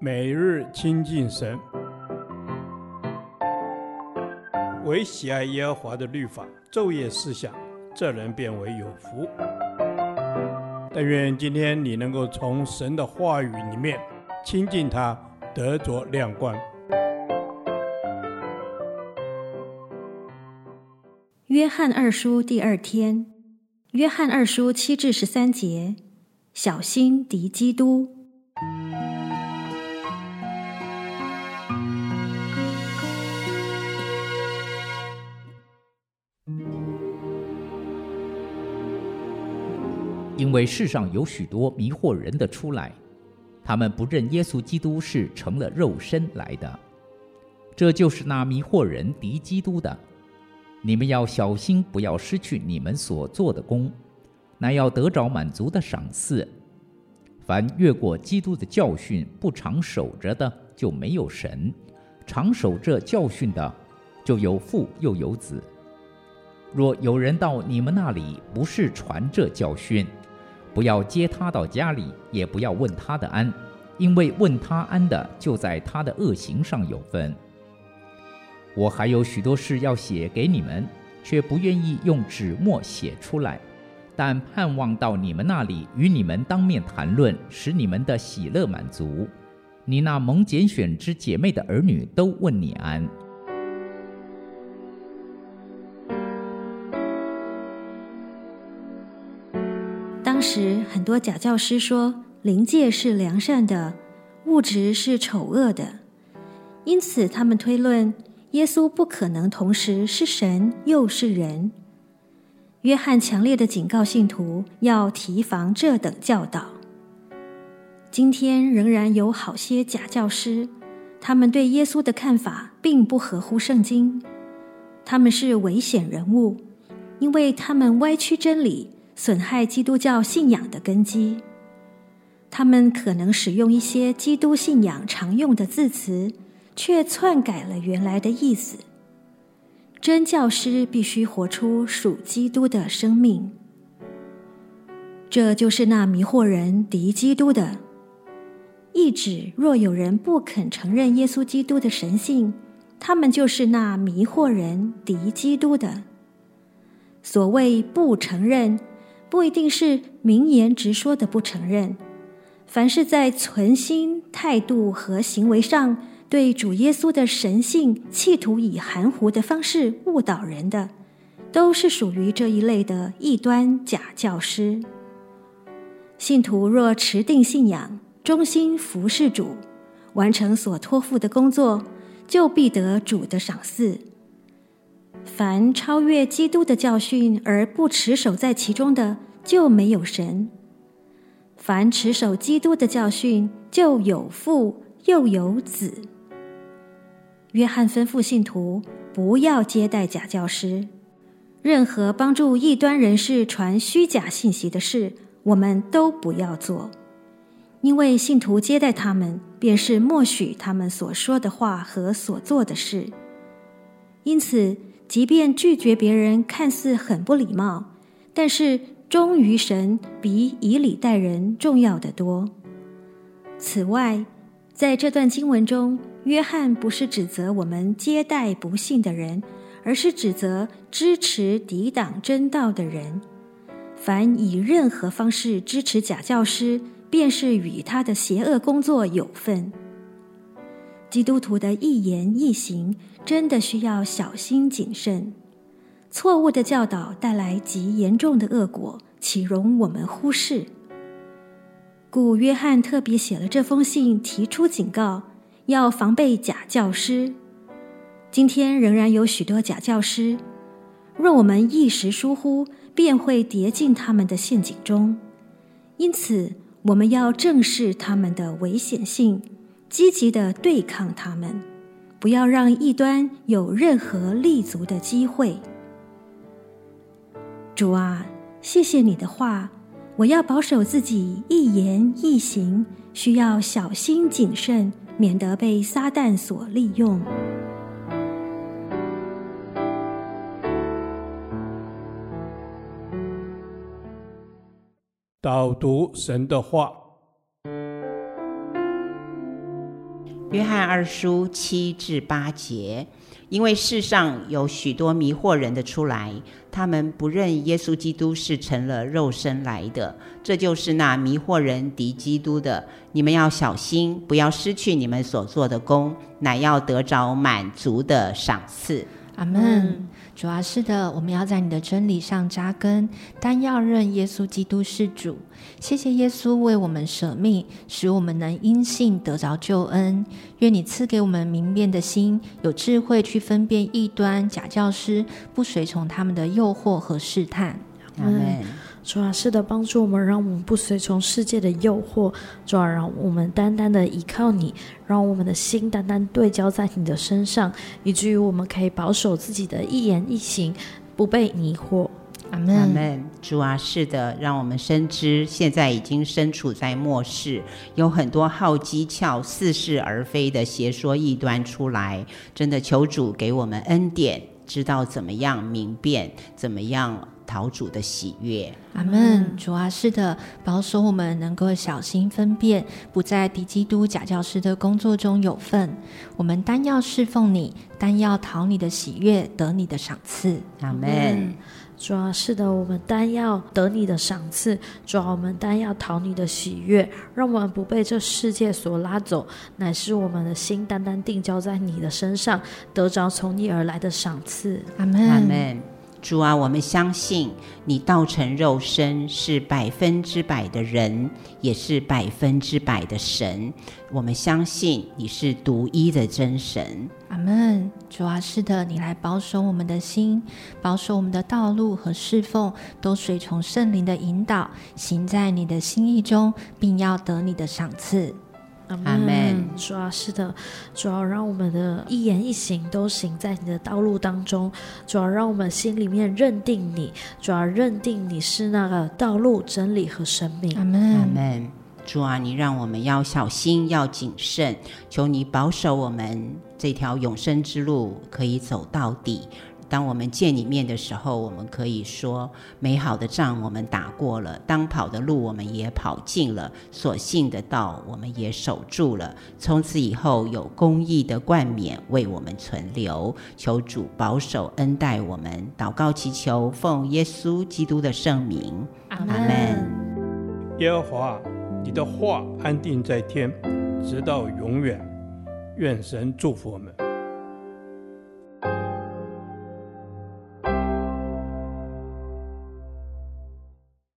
每日亲近神，唯喜爱耶和华的律法，昼夜思想，这人便为有福。但愿今天你能够从神的话语里面亲近他，得着亮光。约翰二书第二天，约翰二书七至十三节，小心敌基督。为世上有许多迷惑人的出来，他们不认耶稣基督是成了肉身来的，这就是那迷惑人敌基督的。你们要小心，不要失去你们所做的工，乃要得着满足的赏赐。凡越过基督的教训不常守着的，就没有神；常守这教训的，就有父又有子。若有人到你们那里，不是传这教训，不要接他到家里，也不要问他的安，因为问他安的，就在他的恶行上有分。我还有许多事要写给你们，却不愿意用纸墨写出来，但盼望到你们那里，与你们当面谈论，使你们的喜乐满足。你那蒙拣选之姐妹的儿女都问你安。时很多假教师说，灵界是良善的，物质是丑恶的，因此他们推论。耶稣不可能同时是神又是人。约翰强烈的警告信徒要提防这等教导。今天仍然有好些假教师，他们对耶稣的看法并不合乎圣经。他们是危险人物，因为他们歪曲真理，损害基督教信仰的根基。他们可能使用一些基督信仰常用的字词。却篡改了原来的意思。真教师必须活出属基督的生命。这就是那迷惑人敌基督的，意指若有人不肯承认耶稣基督的神性，他们就是那迷惑人敌基督的。所谓不承认，不一定是明言直说的不承认，凡是在存心、态度和行为上。对主耶稣的神性，企图以含糊的方式误导人的，都是属于这一类的异端假教师。信徒若持定信仰，忠心服侍主，完成所托付的工作，就必得主的赏赐。凡超越基督的教训而不持守在其中的，就没有神；凡持守基督的教训，就有父又有子。约翰吩咐信徒不要接待假教师，任何帮助异端人士传虚假信息的事，我们都不要做，因为信徒接待他们，便是默许他们所说的话和所做的事。因此，即便拒绝别人看似很不礼貌，但是忠于神比以礼待人重要得多。此外，在这段经文中，约翰不是指责我们接待不信的人，而是指责支持抵挡真道的人。凡以任何方式支持假教师，便是与他的邪恶工作有份。基督徒的一言一行真的需要小心谨慎。错误的教导带来极严重的恶果，岂容我们忽视？故约翰特别写了这封信，提出警告，要防备假教师。今天仍然有许多假教师，若我们一时疏忽，便会跌进他们的陷阱中。因此，我们要正视他们的危险性，积极的对抗他们，不要让异端有任何立足的机会。主啊，谢谢你的话。我要保守自己一言一行，需要小心谨慎，免得被撒旦所利用。导读神的话，约翰二书七至八节。因为世上有许多迷惑人的出来，他们不认耶稣基督是成了肉身来的，这就是那迷惑人敌基督的。你们要小心，不要失去你们所做的功，乃要得着满足的赏赐。阿门。主啊，是的，我们要在你的真理上扎根，但要认耶稣基督是主。谢谢耶稣为我们舍命，使我们能因信得着救恩。愿你赐给我们明辨的心，有智慧去分辨异端、假教师，不随从他们的诱惑和试探。阿门。主啊，是的，帮助我们，让我们不随从世界的诱惑。主啊，让我们单单的依靠你，让我们的心单单对焦在你的身上，以至于我们可以保守自己的一言一行，不被迷惑。阿门。阿门。主啊，是的，让我们深知，现在已经身处在末世，有很多好机巧、似是而非的邪说异端出来。真的，求主给我们恩典，知道怎么样明辨，怎么样。讨主的喜悦，阿门。主啊，是的，保守我们能够小心分辨，不在敌基督假教师的工作中有份。我们单要侍奉你，单要讨你的喜悦，得你的赏赐。阿门。主啊，是的，我们单要得你的赏赐。主啊，我们单要讨你的喜悦，让我们不被这世界所拉走，乃是我们的心单单定焦在你的身上，得着从你而来的赏赐。阿门。阿门。主啊，我们相信你道成肉身是百分之百的人，也是百分之百的神。我们相信你是独一的真神。阿门。主啊，是的，你来保守我们的心，保守我们的道路和侍奉，都随从圣灵的引导，行在你的心意中，并要得你的赏赐。阿门。主啊，是的，主要让我们的一言一行都行在你的道路当中。主要让我们心里面认定你，主要认定你是那个道路、真理和生命。阿门。阿门。主啊，你让我们要小心，要谨慎，求你保守我们这条永生之路可以走到底。当我们见你面的时候，我们可以说：美好的仗我们打过了，当跑的路我们也跑尽了，所信的道我们也守住了。从此以后，有公义的冠冕为我们存留。求主保守恩待我们，祷告祈求，奉耶稣基督的圣名，阿门。耶和华，你的话安定在天，直到永远。愿神祝福我们。